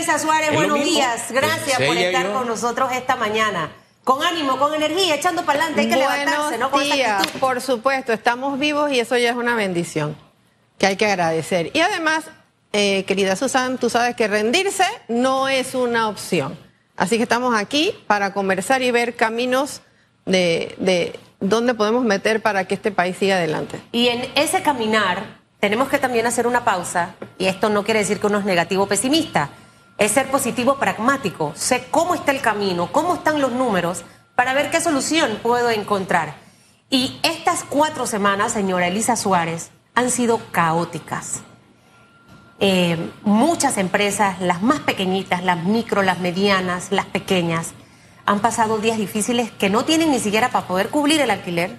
Elisa Suárez, buenos días. Gracias por estar yo. con nosotros esta mañana. Con ánimo, con energía, echando para adelante. Hay que levantarse, ¿no? Con Buenos esa días, actitud. por supuesto, estamos vivos y eso ya es una bendición que hay que agradecer. Y además, eh, querida Susan, tú sabes que rendirse no es una opción. Así que estamos aquí para conversar y ver caminos de, de dónde podemos meter para que este país siga adelante. Y en ese caminar tenemos que también hacer una pausa, y esto no quiere decir que uno es negativo o pesimista, es ser positivo pragmático, sé cómo está el camino, cómo están los números, para ver qué solución puedo encontrar. Y estas cuatro semanas, señora Elisa Suárez, han sido caóticas. Eh, muchas empresas, las más pequeñitas, las micro, las medianas, las pequeñas, han pasado días difíciles que no tienen ni siquiera para poder cubrir el alquiler,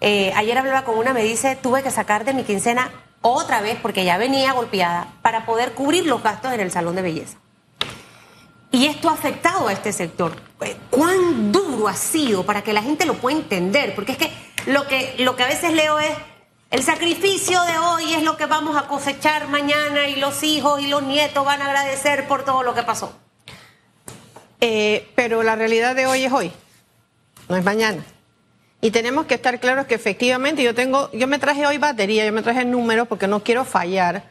eh, ayer hablaba con una, me dice, tuve que sacar de mi quincena otra vez, porque ya venía golpeada, para poder cubrir los gastos en el salón de belleza. Y esto ha afectado a este sector. Eh, ¿Cuán duro ha sido para que la gente lo pueda entender? Porque es que lo que, lo que a veces leo es, el sacrificio de hoy es lo que vamos a cosechar mañana y los hijos y los nietos van a agradecer por todo lo que pasó. Eh, pero la realidad de hoy es hoy, no es mañana. Y tenemos que estar claros que efectivamente yo tengo, yo me traje hoy batería, yo me traje números porque no quiero fallar.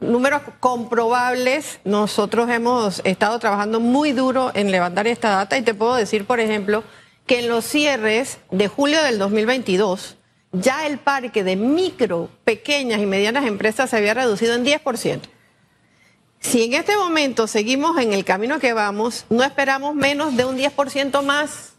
Números comprobables, nosotros hemos estado trabajando muy duro en levantar esta data y te puedo decir, por ejemplo, que en los cierres de julio del 2022, ya el parque de micro, pequeñas y medianas empresas se había reducido en 10%. Si en este momento seguimos en el camino que vamos, no esperamos menos de un 10% más.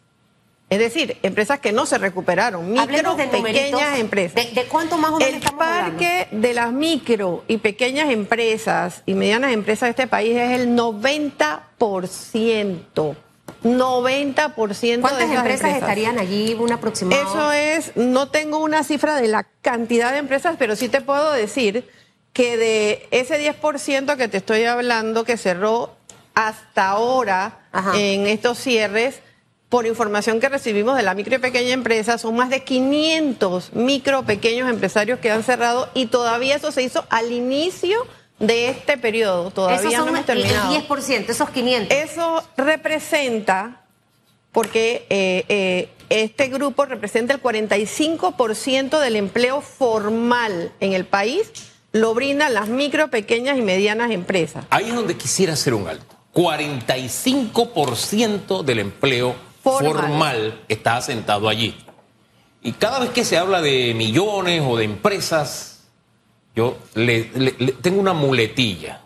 Es decir, empresas que no se recuperaron, micro, de numeritos. pequeñas empresas. ¿De, de cuánto más o menos El estamos hablando? parque de las micro y pequeñas empresas y medianas empresas de este país es el 90%. 90% ¿Cuántas de esas empresas, estarían allí? Un aproximado. eso es, no tengo una cifra de la cantidad de empresas, pero sí te puedo decir que de ese 10% que te estoy hablando que cerró hasta ahora Ajá. en estos cierres, por información que recibimos de la micro y pequeña empresa, son más de 500 micro pequeños empresarios que han cerrado y todavía eso se hizo al inicio de este periodo. Esos Todavía son no hemos el terminado. 10%, esos 500. Eso representa, porque eh, eh, este grupo representa el 45% del empleo formal en el país, lo brindan las micro, pequeñas y medianas empresas. Ahí es donde quisiera hacer un alto. 45% del empleo Formal. está asentado allí. Y cada vez que se habla de millones o de empresas, yo le- tengo una muletilla.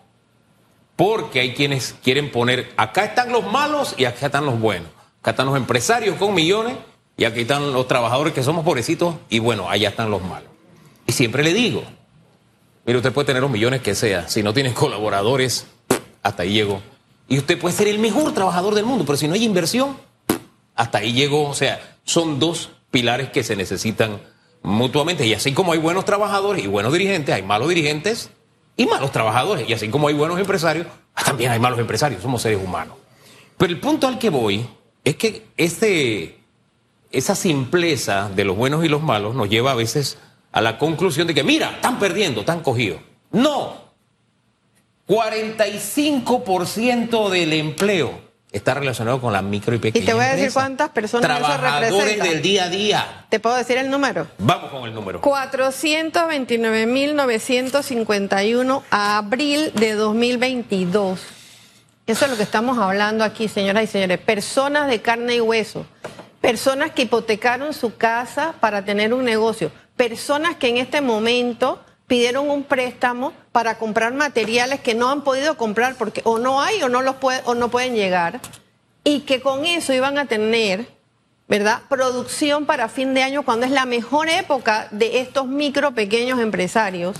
Porque hay quienes quieren poner, acá están los malos y acá están los buenos. Acá están los empresarios con millones y aquí están los trabajadores que somos pobrecitos y bueno, allá están los malos. Y siempre le digo, Mire, usted puede tener los millones que sea. Si no tiene colaboradores, hasta ahí llegó. Y usted puede ser el mejor trabajador del mundo, pero si no hay inversión, hasta ahí llegó. O sea, son dos pilares que se necesitan mutuamente. Y así como hay buenos trabajadores y buenos dirigentes, hay malos dirigentes y malos trabajadores. Y así como hay buenos empresarios, también hay malos empresarios. Somos seres humanos. Pero el punto al que voy es que este, esa simpleza de los buenos y los malos nos lleva a veces a la conclusión de que, mira, están perdiendo, están cogidos. No. 45% del empleo está relacionado con la micro y pequeña Y te voy a decir empresa. cuántas personas eso Trabajadores representa. del día a día. ¿Te puedo decir el número? Vamos con el número. 429.951 a abril de 2022. Eso es lo que estamos hablando aquí, señoras y señores. Personas de carne y hueso. Personas que hipotecaron su casa para tener un negocio. Personas que en este momento pidieron un préstamo para comprar materiales que no han podido comprar porque o no hay o no los puede- o no pueden llegar y que con eso iban a tener ¿verdad? Producción para fin de año cuando es la mejor época de estos micro pequeños empresarios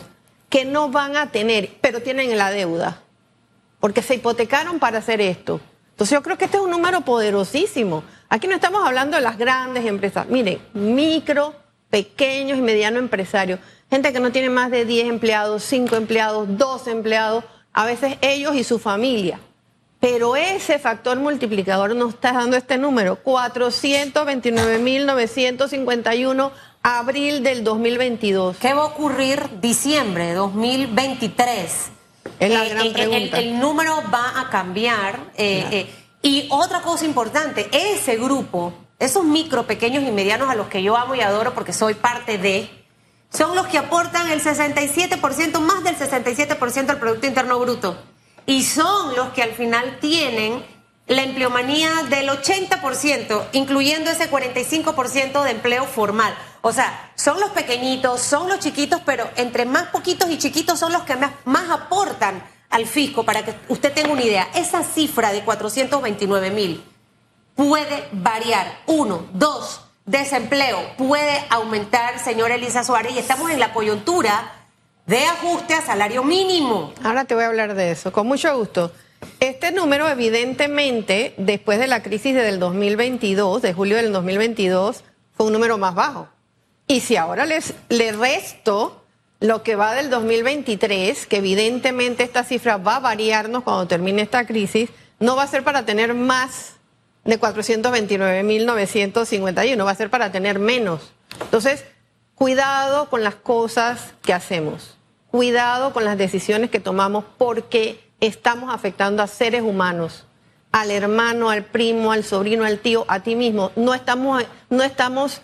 que no van a tener, pero tienen la deuda, porque se hipotecaron para hacer esto. Entonces yo creo que este es un número poderosísimo. Aquí no estamos hablando de las grandes empresas, miren, micro, pequeños y medianos empresarios, gente que no tiene más de 10 empleados, 5 empleados, 12 empleados, a veces ellos y su familia. Pero ese factor multiplicador nos está dando este número, 429.951 abril del 2022. ¿Qué va a ocurrir diciembre de 2023? Es la Eh, gran eh, el- pregunta. El, número va a cambiar. eh, Claro. eh, y otra cosa importante, ese grupo, esos micro, pequeños y medianos a los que yo amo y adoro porque soy parte de, son los que aportan el 67%, más del 67% del Producto Interno Bruto. Y son los que al final tienen la empleomanía del 80%, incluyendo ese 45% de empleo formal. O sea, son los pequeñitos, son los chiquitos, pero entre más poquitos y chiquitos son los que más, más aportan al fisco, para que usted tenga una idea. Esa cifra de 429 mil puede variar. Uno, dos, desempleo puede aumentar, señora Elisa Suárez, y estamos en la coyuntura de ajuste a salario mínimo. Ahora te voy a hablar de eso, con mucho gusto. Este número, evidentemente, después de la crisis del 2022, de julio del 2022, fue un número más bajo. Y si ahora les, le resto lo que va del 2023, que evidentemente esta cifra va a variarnos cuando termine esta crisis, no va a ser para tener más de 429.951, va a ser para tener menos. Entonces, cuidado con las cosas que hacemos, cuidado con las decisiones que tomamos porque estamos afectando a seres humanos, al hermano, al primo, al sobrino, al tío, a ti mismo. No estamos, no estamos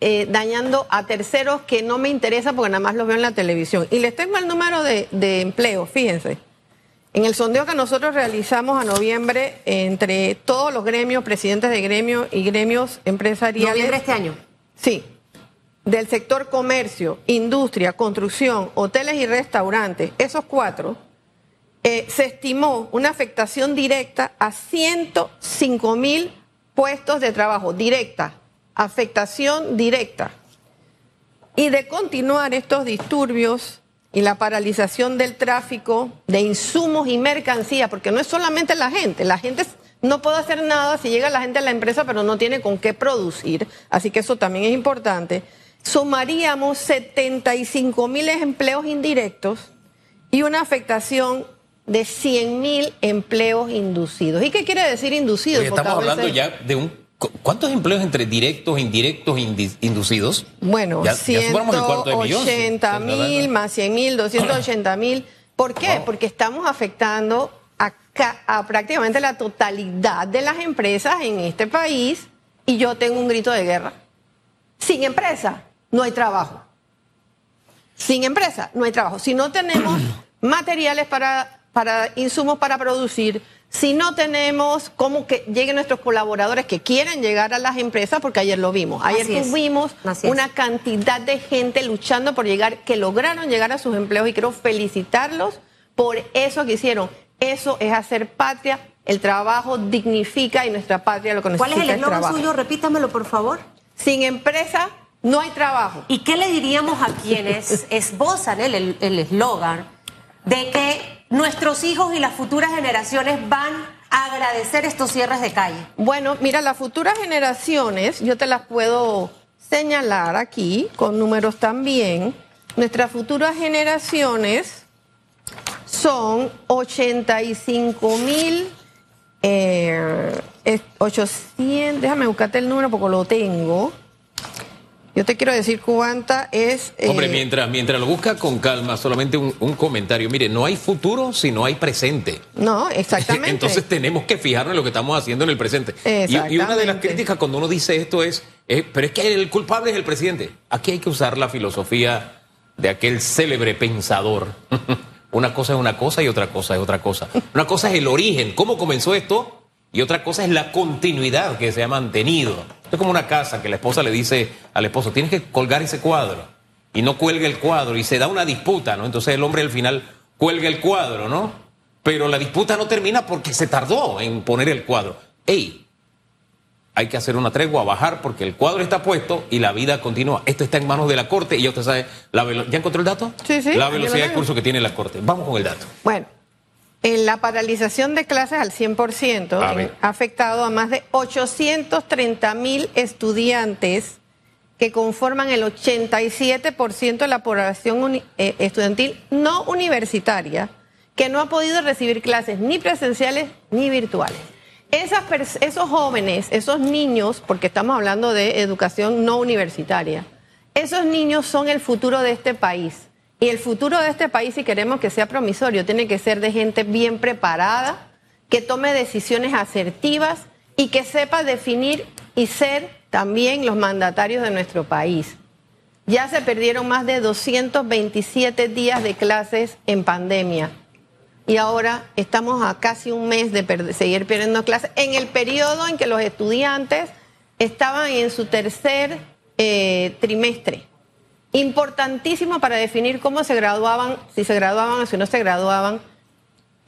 eh, dañando a terceros que no me interesa porque nada más los veo en la televisión. Y les tengo el número de, de empleo, fíjense. En el sondeo que nosotros realizamos a noviembre entre todos los gremios, presidentes de gremios y gremios empresariales. Noviembre este año. Sí. Del sector comercio, industria, construcción, hoteles y restaurantes, esos cuatro, eh, se estimó una afectación directa a 105 mil puestos de trabajo, directa, afectación directa. Y de continuar estos disturbios y la paralización del tráfico de insumos y mercancías, porque no es solamente la gente, la gente no puede hacer nada si llega la gente a la empresa, pero no tiene con qué producir, así que eso también es importante. Sumaríamos 75 mil empleos indirectos y una afectación de 100 mil empleos inducidos. ¿Y qué quiere decir inducido? Oye, Porque estamos hablando ya de un... cu- ¿Cuántos empleos entre directos, indirectos, indi- inducidos? Bueno, Ya- ya superamos el cuarto de millón, 180 sí, mil más 100 mil, 280 mil. ¿Por qué? Wow. Porque estamos afectando a, a prácticamente la totalidad de las empresas en este país y yo tengo un grito de guerra. Sin empresa no hay trabajo. Sin empresa no hay trabajo. Si no tenemos materiales para, para insumos para producir, si no tenemos cómo que lleguen nuestros colaboradores que quieren llegar a las empresas, porque ayer lo vimos. Ayer Así tuvimos una cantidad de gente luchando por llegar, que lograron llegar a sus empleos y quiero felicitarlos por eso que hicieron. Eso es hacer patria. El trabajo dignifica y nuestra patria lo que ¿Cuál es el eslogan suyo? Repítamelo, por favor. Sin empresa no hay trabajo. ¿Y qué le diríamos a quienes esbozan el el- el eslogan de que nuestros hijos y las futuras generaciones van a agradecer estos cierres de calle? Bueno, mira, las futuras generaciones, yo te las puedo señalar aquí con números también. Nuestras futuras generaciones son 85 mil eh, es 800, déjame buscarte el número porque lo tengo. Yo te quiero decir cuánta es. eh, Hombre, mientras, mientras lo busca con calma, solamente un, un comentario. Mire, no hay futuro si no hay presente. No, exactamente. Entonces tenemos que fijarnos en lo que estamos haciendo en el presente. Y, y una de las críticas cuando uno dice esto es, eh, pero es que el culpable es el presidente. Aquí hay que usar la filosofía de aquel célebre pensador. una cosa es una cosa y otra cosa es otra cosa. Una cosa es el origen, cómo comenzó esto, y otra cosa es la continuidad que se ha mantenido. Es como una casa que la esposa le dice al esposo, tienes que colgar ese cuadro. Y no cuelga el cuadro y se da una disputa, ¿no? Entonces el hombre al final cuelga el cuadro, ¿no? Pero la disputa no termina porque se tardó en poner el cuadro. ¡Ey! Hay que hacer una tregua, bajar, porque el cuadro está puesto y la vida continúa. Esto está en manos de la Corte y ya usted sabe, la velo- ¿ya encontró el dato? Sí, sí, La velocidad de curso que tiene la Corte. Vamos con el dato. Bueno, en la paralización de clases al 100% A en- ver. ha afectado a más de 830 mil estudiantes que conforman el 87% de la población eh, estudiantil no universitaria que no ha podido recibir clases ni presenciales ni virtuales. Esas esos jóvenes, esos niños, porque estamos hablando de educación no universitaria, esos niños son el futuro de este país. Y el futuro de este país, si queremos que sea promisorio, tiene que ser de gente bien preparada, que tome decisiones asertivas y que sepa definir y ser también los mandatarios de nuestro país. Ya se perdieron más de 227 días de clases en pandemia. Y ahora estamos a casi un mes de seguir perdiendo clases en el periodo en que los estudiantes estaban en su tercer eh, trimestre. Importantísimo para definir cómo se graduaban, si se graduaban o si no se graduaban.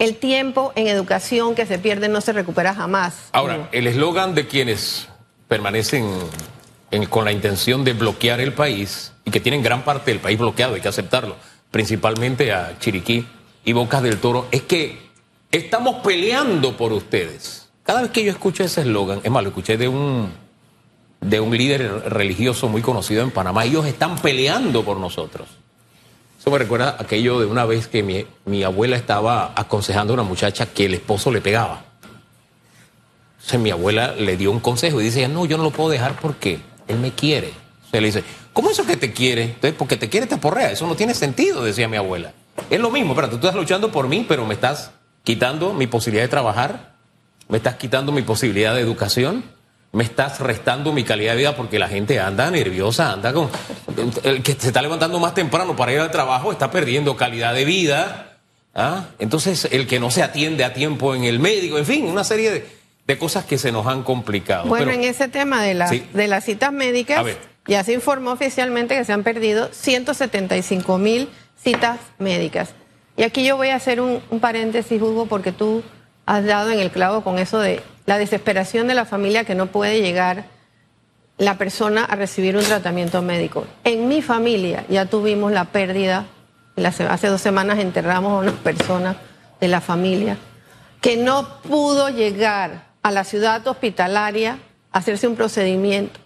El tiempo en educación que se pierde no se recupera jamás. Ahora, el eslogan de quienes permanecen con la intención de bloquear el país y que tienen gran parte del país bloqueado, hay que aceptarlo, principalmente a Chiriquí y Bocas del Toro, es que estamos peleando por ustedes. Cada vez que yo escucho ese eslogan, es más, lo escuché de un, de un líder religioso muy conocido en Panamá, ellos están peleando por nosotros. Eso me recuerda aquello de una vez que mi, mi abuela estaba aconsejando a una muchacha que el esposo le pegaba. Entonces mi abuela le dio un consejo y dice, no, yo no lo puedo dejar porque él me quiere. Se le dice, ¿cómo eso que te quiere? Entonces, porque te quiere te aporrea, eso no tiene sentido, decía mi abuela. Es lo mismo, pero tú estás luchando por mí, pero me estás quitando mi posibilidad de trabajar, me estás quitando mi posibilidad de educación, me estás restando mi calidad de vida porque la gente anda nerviosa, anda con... El que se está levantando más temprano para ir al trabajo está perdiendo calidad de vida. ¿ah? Entonces, el que no se atiende a tiempo en el médico, en fin, una serie de de cosas que se nos han complicado. Bueno, en ese tema de, de las citas médicas, ya se informó oficialmente que se han perdido 175 mil citas médicas. Y aquí yo voy a hacer un, paréntesis, Hugo, porque tú has dado en el clavo con eso de la desesperación de la familia que no puede llegar la persona a recibir un tratamiento médico. En mi familia ya tuvimos la pérdida, hace dos semanas enterramos a una persona de la familia que no pudo llegar a la ciudad hospitalaria hacerse un procedimiento.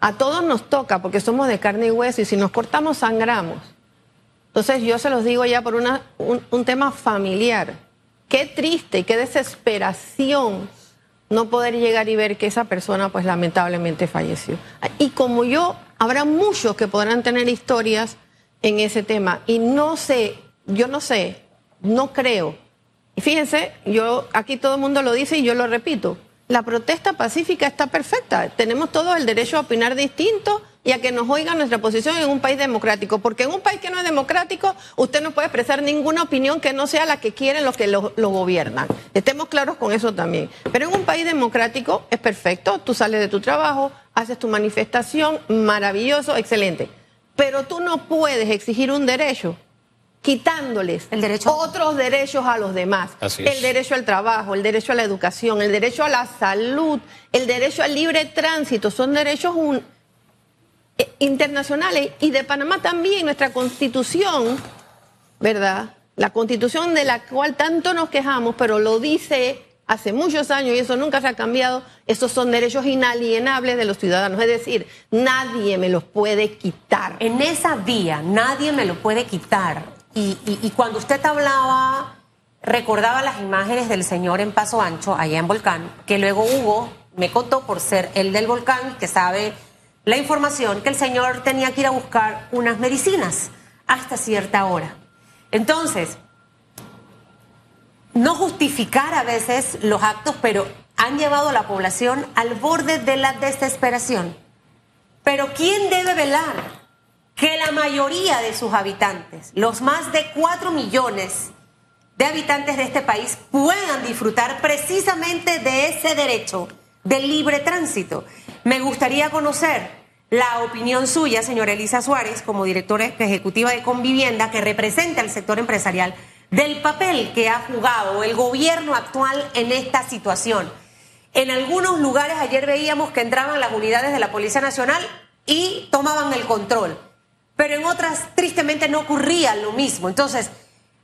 A todos nos toca porque somos de carne y hueso y si nos cortamos sangramos. Entonces yo se los digo ya por una, un, tema familiar. Qué triste y qué desesperación no poder llegar y ver que esa persona pues lamentablemente falleció. Y como yo, habrá muchos que podrán tener historias en ese tema. Y no sé, yo no sé, no creo y fíjense, yo aquí todo el mundo lo dice y yo lo repito. La protesta pacífica está perfecta. Tenemos todos el derecho a opinar distinto y a que nos oigan nuestra posición en un país democrático. Porque en un país que no es democrático, usted no puede expresar ninguna opinión que no sea la que quieren los que lo, lo, gobiernan. Estemos claros con eso también. Pero en un país democrático es perfecto. Tú sales de tu trabajo, haces tu manifestación, maravilloso, excelente. Pero tú no puedes exigir un derecho quitándoles otros derechos a los demás. el derecho al trabajo, el derecho a la educación, el derecho a la salud, el derecho al libre tránsito, son derechos eh, internacionales y de Panamá también nuestra constitución, ¿verdad? La constitución de la cual tanto nos quejamos, pero lo dice hace muchos años y eso nunca se ha cambiado, esos son derechos inalienables de los ciudadanos, es decir, nadie me los puede quitar. En esa vía, nadie me lo puede quitar. Y, cuando usted hablaba, recordaba las imágenes del señor en Paso Ancho, allá en Volcán, que luego Hugo me contó por ser el del volcán, que sabe la información, que el señor tenía que ir a buscar unas medicinas hasta cierta hora. Entonces, no justificar a veces los actos, pero han llevado a la población al borde de la desesperación. Pero ¿quién debe velar? que la mayoría de sus habitantes, los más de 4 millones de habitantes de este país, puedan disfrutar precisamente de ese derecho del libre tránsito. Me gustaría conocer la opinión suya, señora Elisa Suárez, como directora ejecutiva de Convivienda, que representa al sector empresarial, del papel que ha jugado el gobierno actual en esta situación. En algunos lugares ayer veíamos que entraban las unidades de la Policía Nacional y tomaban el control pero en otras tristemente no ocurría lo mismo. Entonces,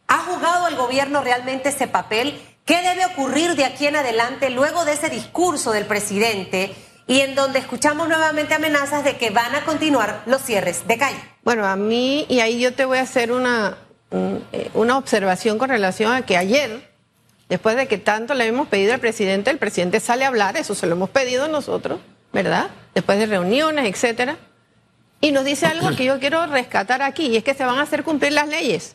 ¿ha jugado el gobierno realmente ese papel? ¿Qué debe ocurrir de aquí en adelante luego de ese discurso del presidente y en donde escuchamos nuevamente amenazas de que van a continuar los cierres de calle? Bueno, a mí, y ahí yo te voy a hacer una, eh, una observación con relación a que ayer, después de que tanto le hemos pedido al presidente, el presidente sale a hablar, eso se lo hemos pedido nosotros, ¿verdad? Después de reuniones, etcétera y nos dice algo que yo quiero rescatar aquí, y es que se van a hacer cumplir las leyes.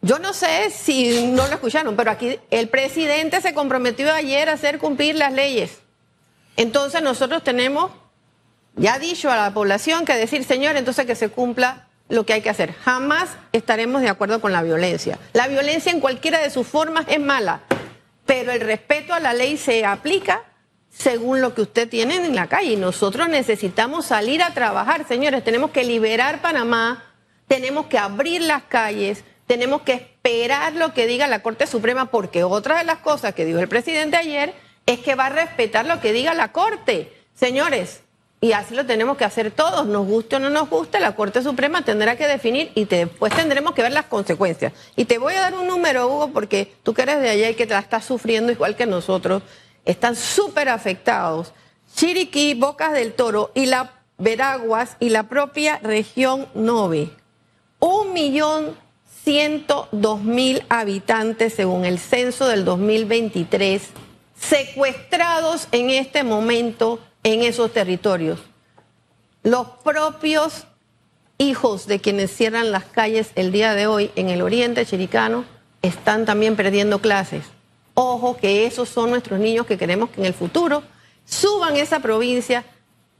Yo no sé si no lo escucharon, pero aquí el presidente se comprometió ayer a hacer cumplir las leyes. Entonces nosotros tenemos ya dicho a la población que decir, señor, entonces que se cumpla lo que hay que hacer. Jamás estaremos de acuerdo con la violencia. La violencia en cualquiera de sus formas es mala, pero el respeto a la ley se aplica según lo que usted tiene en la calle. Y nosotros necesitamos salir a trabajar, señores. Tenemos que liberar Panamá, tenemos que abrir las calles tenemos que esperar lo que diga la Corte Suprema, porque otra de las cosas que dijo el presidente ayer es que va a respetar lo que diga la Corte. Señores, y así lo tenemos que hacer todos, nos guste o no nos guste, la Corte Suprema tendrá que definir y después tendremos que ver las consecuencias. Y te voy a dar un número, Hugo, porque tú que eres de allá y que te la estás sufriendo igual que nosotros, están súper afectados. Chiriquí, Bocas del Toro y la Veraguas y la propia región Novi. Un millón 102 mil habitantes según el censo del 2023 secuestrados en este momento en esos territorios. Los propios hijos de quienes cierran las calles el día de hoy en el oriente chiricano están también perdiendo clases. Ojo que esos son nuestros niños que queremos que en el futuro suban esa provincia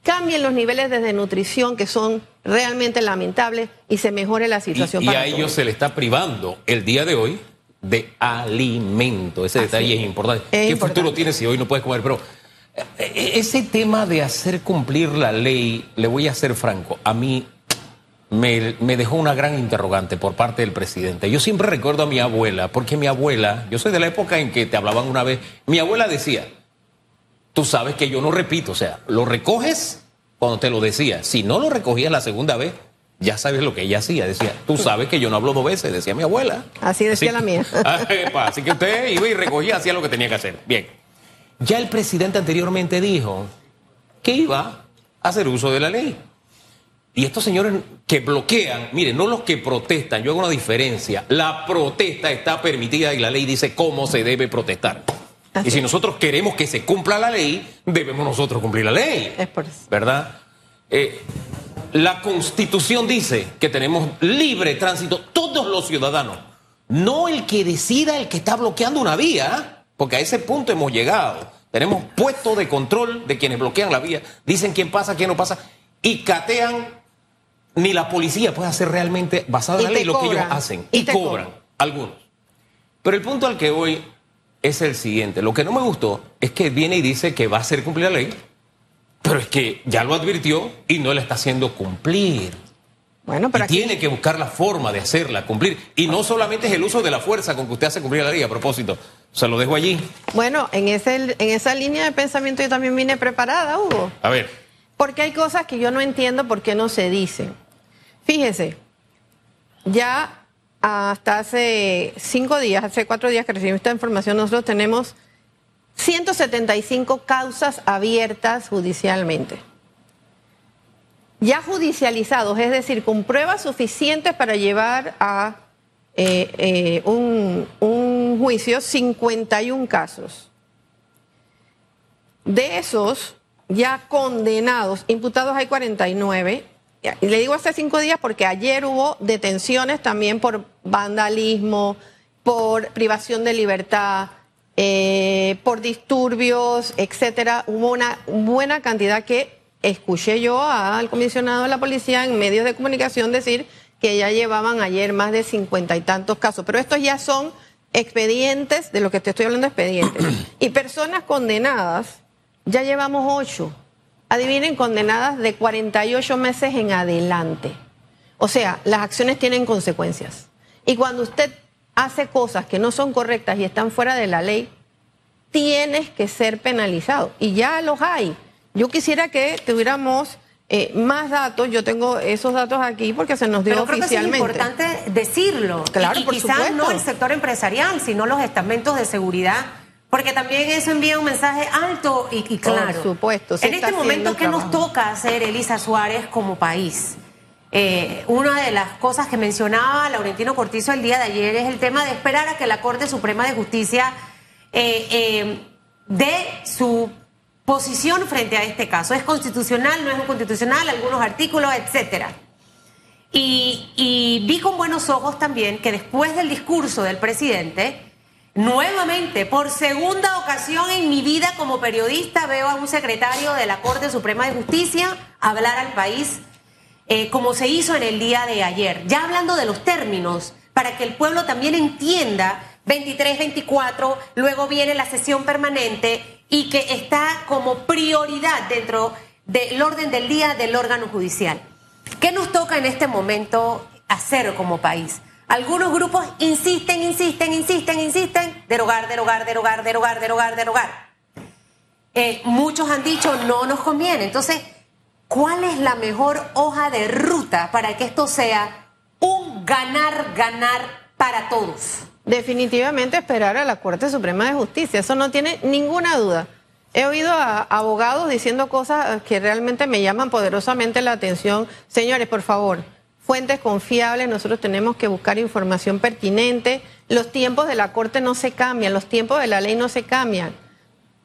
cambien los niveles de desnutrición que son realmente lamentables y se mejore la situación. Y, a ellos se le está privando el día de hoy de alimento. Ese detalle es importante. ¿Qué futuro tienes si hoy no puedes comer? Pero eh, eh, ese tema de hacer cumplir la ley, le voy a ser franco, a mí me, me, dejó una gran interrogante por parte del presidente. Yo siempre recuerdo a mi abuela, porque mi abuela, yo soy de la época en que te hablaban una vez, mi abuela decía, tú sabes que yo no repito, o sea, lo recoges cuando te lo decía. Si no lo recogías la segunda vez, ya sabes lo que ella hacía. Decía, tú sabes que yo no hablo dos veces, decía mi abuela. Así decía la mía. Ah, así que usted iba y recogía, hacía lo que tenía que hacer. Bien. Ya el presidente anteriormente dijo que iba a hacer uso de la ley. Y estos señores que bloquean, miren, no los que protestan, yo hago una diferencia. La protesta está permitida y la ley dice cómo se debe protestar y si nosotros queremos que se cumpla la ley, debemos nosotros cumplir la ley. Es por eso. ¿Verdad? Eh, la constitución dice que tenemos libre tránsito todos los ciudadanos, no el que decida el que está bloqueando una vía, porque a ese punto hemos llegado. Tenemos puesto de control de quienes bloquean la vía, dicen quién pasa, quién no pasa, y catean, ni la policía puede hacer realmente basado en la ley lo que ellos hacen, y, cobran, algunos. Pero el punto al que hoy es el siguiente. Lo que no me gustó es que viene y dice que va a hacer cumplir la ley, pero es que ya lo advirtió y no la está haciendo cumplir. Bueno, pero tiene que buscar la forma de hacerla cumplir. Y no solamente es el uso de la fuerza con que usted hace cumplir la ley, a propósito. Se lo dejo allí. Bueno, en, ese, en esa línea de pensamiento yo también vine preparada, Hugo. A ver. Porque hay cosas que yo no entiendo por qué no se dicen. Fíjese, ya hasta hace cinco días, hace cuatro días que recibimos esta información, nosotros tenemos 175 causas abiertas judicialmente. Ya judicializados, es decir, con pruebas suficientes para llevar a eh, eh, un, un juicio, 51 casos. De esos ya condenados, imputados hay 49, y le digo hace cinco días porque ayer hubo detenciones también por vandalismo, por privación de libertad, eh, por disturbios, etcétera. Hubo una buena cantidad que escuché yo al comisionado de la policía en medios de comunicación decir que ya llevaban ayer más de cincuenta y tantos casos. Pero estos ya son expedientes, de lo que te estoy hablando, expedientes. y personas condenadas, ya llevamos ocho adivinen, condenadas de 48 meses en adelante. O sea, las acciones tienen consecuencias. Y cuando usted hace cosas que no son correctas y están fuera de la ley, tienes que ser penalizado. Y ya los hay. Yo quisiera que tuviéramos eh, más datos. Yo tengo esos datos aquí porque se nos dio Pero oficialmente. Creo que es importante decirlo. Claro, y, por quizás no el sector empresarial, sino los estamentos de seguridad porque también eso envía un mensaje alto y, claro. Por supuesto. En este momento, ¿qué nos toca hacer, Elisa Suárez, como país? Eh, una de las cosas que mencionaba Laurentino Cortizo el día de ayer es el tema de esperar a que la Corte Suprema de Justicia eh, eh, dé su posición frente a este caso. ¿Es constitucional, no es constitucional, algunos artículos, etcétera? Y, y vi con buenos ojos también que después del discurso del presidente, nuevamente, por segunda ocasión en mi vida como periodista, veo a un secretario de la Corte Suprema de Justicia hablar al país eh, como se hizo en el día de ayer. Ya hablando de los términos, para que el pueblo también entienda 23, 24, luego viene la sesión permanente y que está como prioridad dentro del orden del día del órgano judicial. ¿Qué nos toca en este momento hacer como país? Algunos grupos insisten, insisten, insisten, insisten, derogar, derogar, derogar, derogar, derogar, derogar. Eh, muchos han dicho no nos conviene. Entonces, ¿cuál es la mejor hoja de ruta para que esto sea un ganar, ganar para todos? Definitivamente esperar a la Corte Suprema de Justicia, eso no tiene ninguna duda. He oído a abogados diciendo cosas que realmente me llaman poderosamente la atención. Señores, por favor, fuentes confiables, nosotros tenemos que buscar información pertinente. Los tiempos de la Corte no se cambian, los tiempos de la ley no se cambian.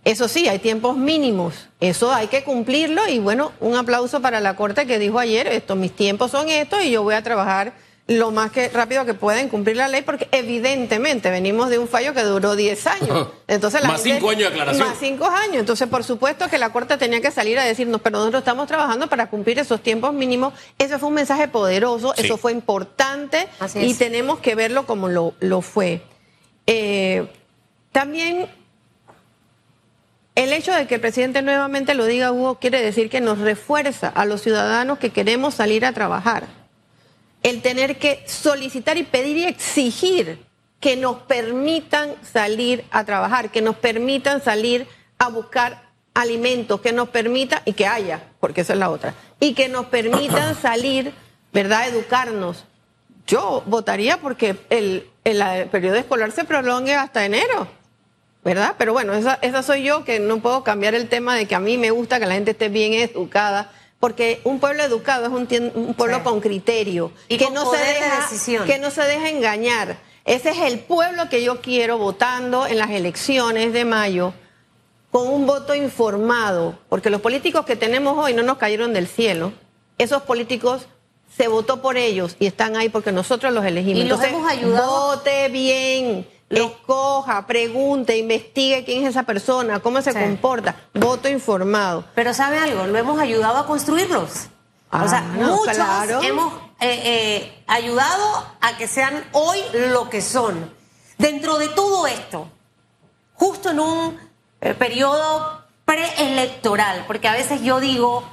Eso sí, hay tiempos mínimos, eso hay que cumplirlo y bueno, un aplauso para la Corte que dijo ayer, esto, mis tiempos son estos y yo voy a trabajar lo más que rápido que pueden cumplir la ley, porque evidentemente venimos de un fallo que duró 10 años. Entonces, más 5 años de aclaración. Más 5 años. Entonces, por supuesto que la Corte tenía que salir a decirnos, pero nosotros estamos trabajando para cumplir esos tiempos mínimos. Eso fue un mensaje poderoso, eso fue importante y tenemos que verlo como lo, lo fue. Eh, también el hecho de que el presidente nuevamente lo diga, Hugo, quiere decir que nos refuerza a los ciudadanos que queremos salir a trabajar el tener que solicitar y pedir y exigir que nos permitan salir a trabajar, que nos permitan salir a buscar alimentos, que nos permita, y que haya, porque esa es la otra, y que nos permitan salir, ¿verdad?, educarnos. Yo votaría porque el, periodo escolar se prolongue hasta enero, ¿verdad? Pero bueno, esa, esa soy yo que no puedo cambiar el tema de que a mí me gusta que la gente esté bien educada porque un pueblo educado es un, pueblo con criterio y que no se deja que no se deja engañar. Ese es el pueblo que yo quiero votando en las elecciones de mayo con un voto informado, porque los políticos que tenemos hoy no nos cayeron del cielo. Esos políticos se votó por ellos y están ahí porque nosotros los elegimos. Y los hemos ayudado. Vote bien Escoja, pregunte, investigue quién es esa persona, cómo se comporta. Voto informado. Pero ¿sabe algo? Lo hemos ayudado a construirlos. o sea, ah, muchos hemos eh, eh, ayudado a que sean hoy lo que son. Dentro de todo esto, justo en un eh, periodo preelectoral, porque a veces yo digo,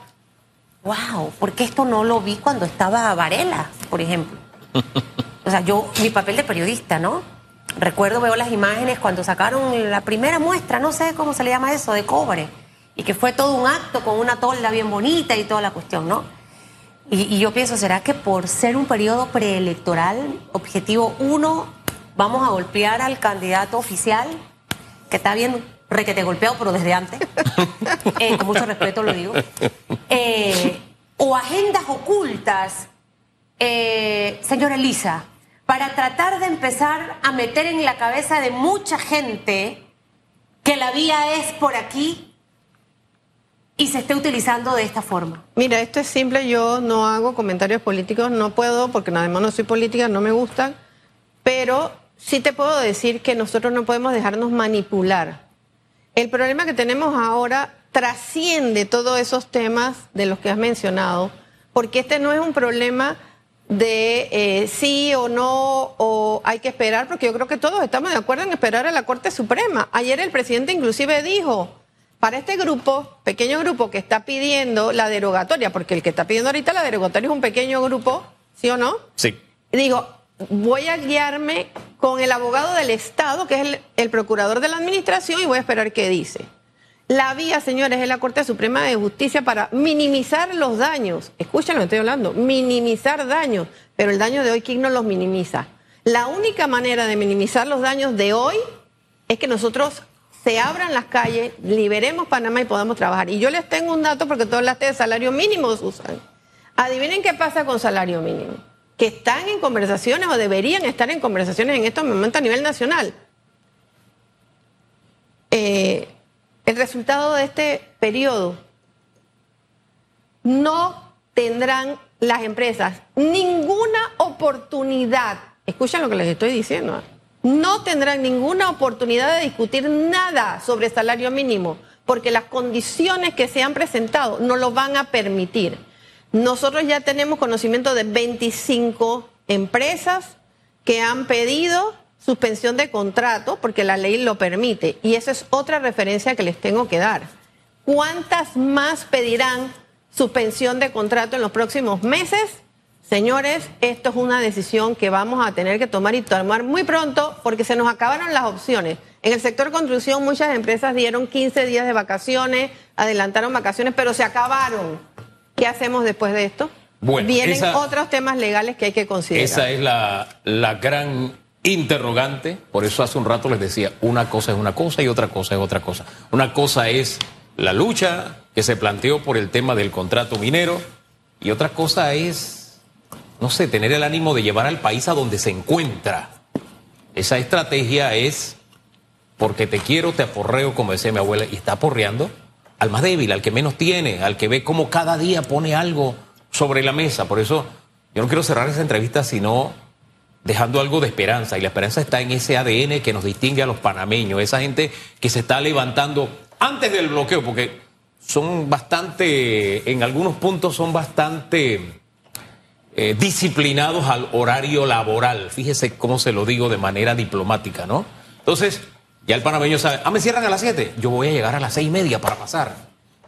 wow, ¿por qué esto no lo vi cuando estaba Varela, por ejemplo? O sea, yo, mi papel de periodista, ¿no? Recuerdo, veo las imágenes cuando sacaron la primera muestra, no sé cómo se le llama eso, de cobre, y que fue todo un acto con una tolda bien bonita y toda la cuestión, ¿no? Y, yo pienso, ¿será que por ser un periodo preelectoral, objetivo uno, vamos a golpear al candidato oficial, que está bien requete golpeado, pero desde antes, eh, con mucho respeto lo digo, eh, o agendas ocultas, eh, señora Elisa, para tratar de empezar a meter en la cabeza de mucha gente que la vía es por aquí y se esté utilizando de esta forma. Mira, esto es simple, yo no hago comentarios políticos, no puedo, porque además no soy política, no me gustan, pero sí te puedo decir que nosotros no podemos dejarnos manipular. El problema que tenemos ahora trasciende todos esos temas de los que has mencionado, porque este no es un problema de eh, sí o no, o hay que esperar, porque yo creo que todos estamos de acuerdo en esperar a la Corte Suprema. Ayer el presidente inclusive dijo, para este grupo, pequeño grupo que está pidiendo la derogatoria, porque el que está pidiendo ahorita la derogatoria es un pequeño grupo, ¿sí o no? Sí. Digo, voy a guiarme con el abogado del Estado, que es el, el procurador de la Administración, y voy a esperar qué dice. La vía, señores, es la Corte Suprema de Justicia para minimizar los daños. Escuchen lo que estoy hablando, minimizar daños. Pero el daño de hoy, ¿quién no los minimiza? La única manera de minimizar los daños de hoy es que nosotros se abran las calles, liberemos Panamá y podamos trabajar. Y yo les tengo un dato porque todos hablaste de salario mínimo, Susan. Adivinen qué pasa con salario mínimo. Que están en conversaciones o deberían estar en conversaciones en estos momentos a nivel nacional. Eh, el resultado de este periodo, no tendrán las empresas ninguna oportunidad, escuchen lo que les estoy diciendo, no tendrán ninguna oportunidad de discutir nada sobre salario mínimo, porque las condiciones que se han presentado no lo van a permitir. Nosotros ya tenemos conocimiento de 25 empresas que han pedido suspensión de contrato porque la ley lo permite. Y esa es otra referencia que les tengo que dar. ¿Cuántas más pedirán suspensión de contrato en los próximos meses? Señores, esto es una decisión que vamos a tener que tomar y tomar muy pronto porque se nos acabaron las opciones. En el sector construcción muchas empresas dieron 15 días de vacaciones, adelantaron vacaciones, pero se acabaron. ¿Qué hacemos después de esto? Bueno, Vienen esa- otros temas legales que hay que considerar. Esa es la, la gran interrogante. Por eso hace un rato les decía, una cosa es una cosa y otra cosa es otra cosa. Una cosa es la lucha que se planteó por el tema del contrato minero y otra cosa es, no sé, tener el ánimo de llevar al país a donde se encuentra. Esa estrategia es porque te quiero, te aporreo, como decía mi abuela, y está aporreando al más débil, al que menos tiene, al que ve cómo cada día pone algo sobre la mesa. Por eso yo no quiero cerrar esa entrevista sino dejando algo de esperanza. Y la esperanza está en ese ADN que nos distingue a los panameños, esa gente que se está levantando antes del bloqueo, porque son bastante, en algunos puntos son bastante eh, disciplinados al horario laboral. Fíjese cómo se lo digo de manera diplomática, ¿no? Entonces, ya el panameño sabe, ah, me cierran a las 7, yo voy a llegar a las seis y media para pasar,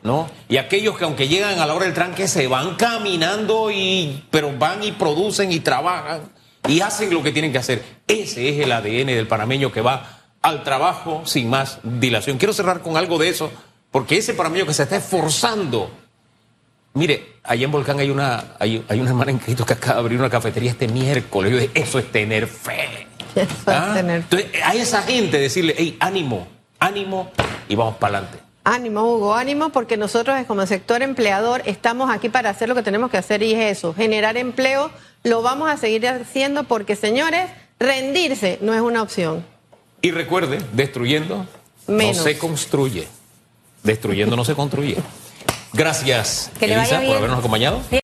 ¿no? Y aquellos que aunque llegan a la hora del tranque se van caminando, y, pero van y producen y trabajan y hacen lo que tienen que hacer. Ese es el ADN del panameño que va al trabajo sin más dilación. Quiero cerrar con algo de eso, porque ese panameño que se está esforzando Mire, allá en Volcán hay una, hay, hay una hermana en Cristo que acaba de abrir una cafetería este miércoles. Yo dije, eso es tener fe. Eso es ¿Ah? tener fe. Entonces, a esa gente decirle, hey, ánimo, ánimo y vamos para adelante. Ánimo, Hugo, ánimo, porque nosotros como sector empleador estamos aquí para hacer lo que tenemos que hacer y es eso, generar empleo. Lo vamos a seguir haciendo porque, señores, rendirse no es una opción. Y recuerde, destruyendo Menos. no se construye. Destruyendo no se construye. Gracias, Elisa, por habernos acompañado.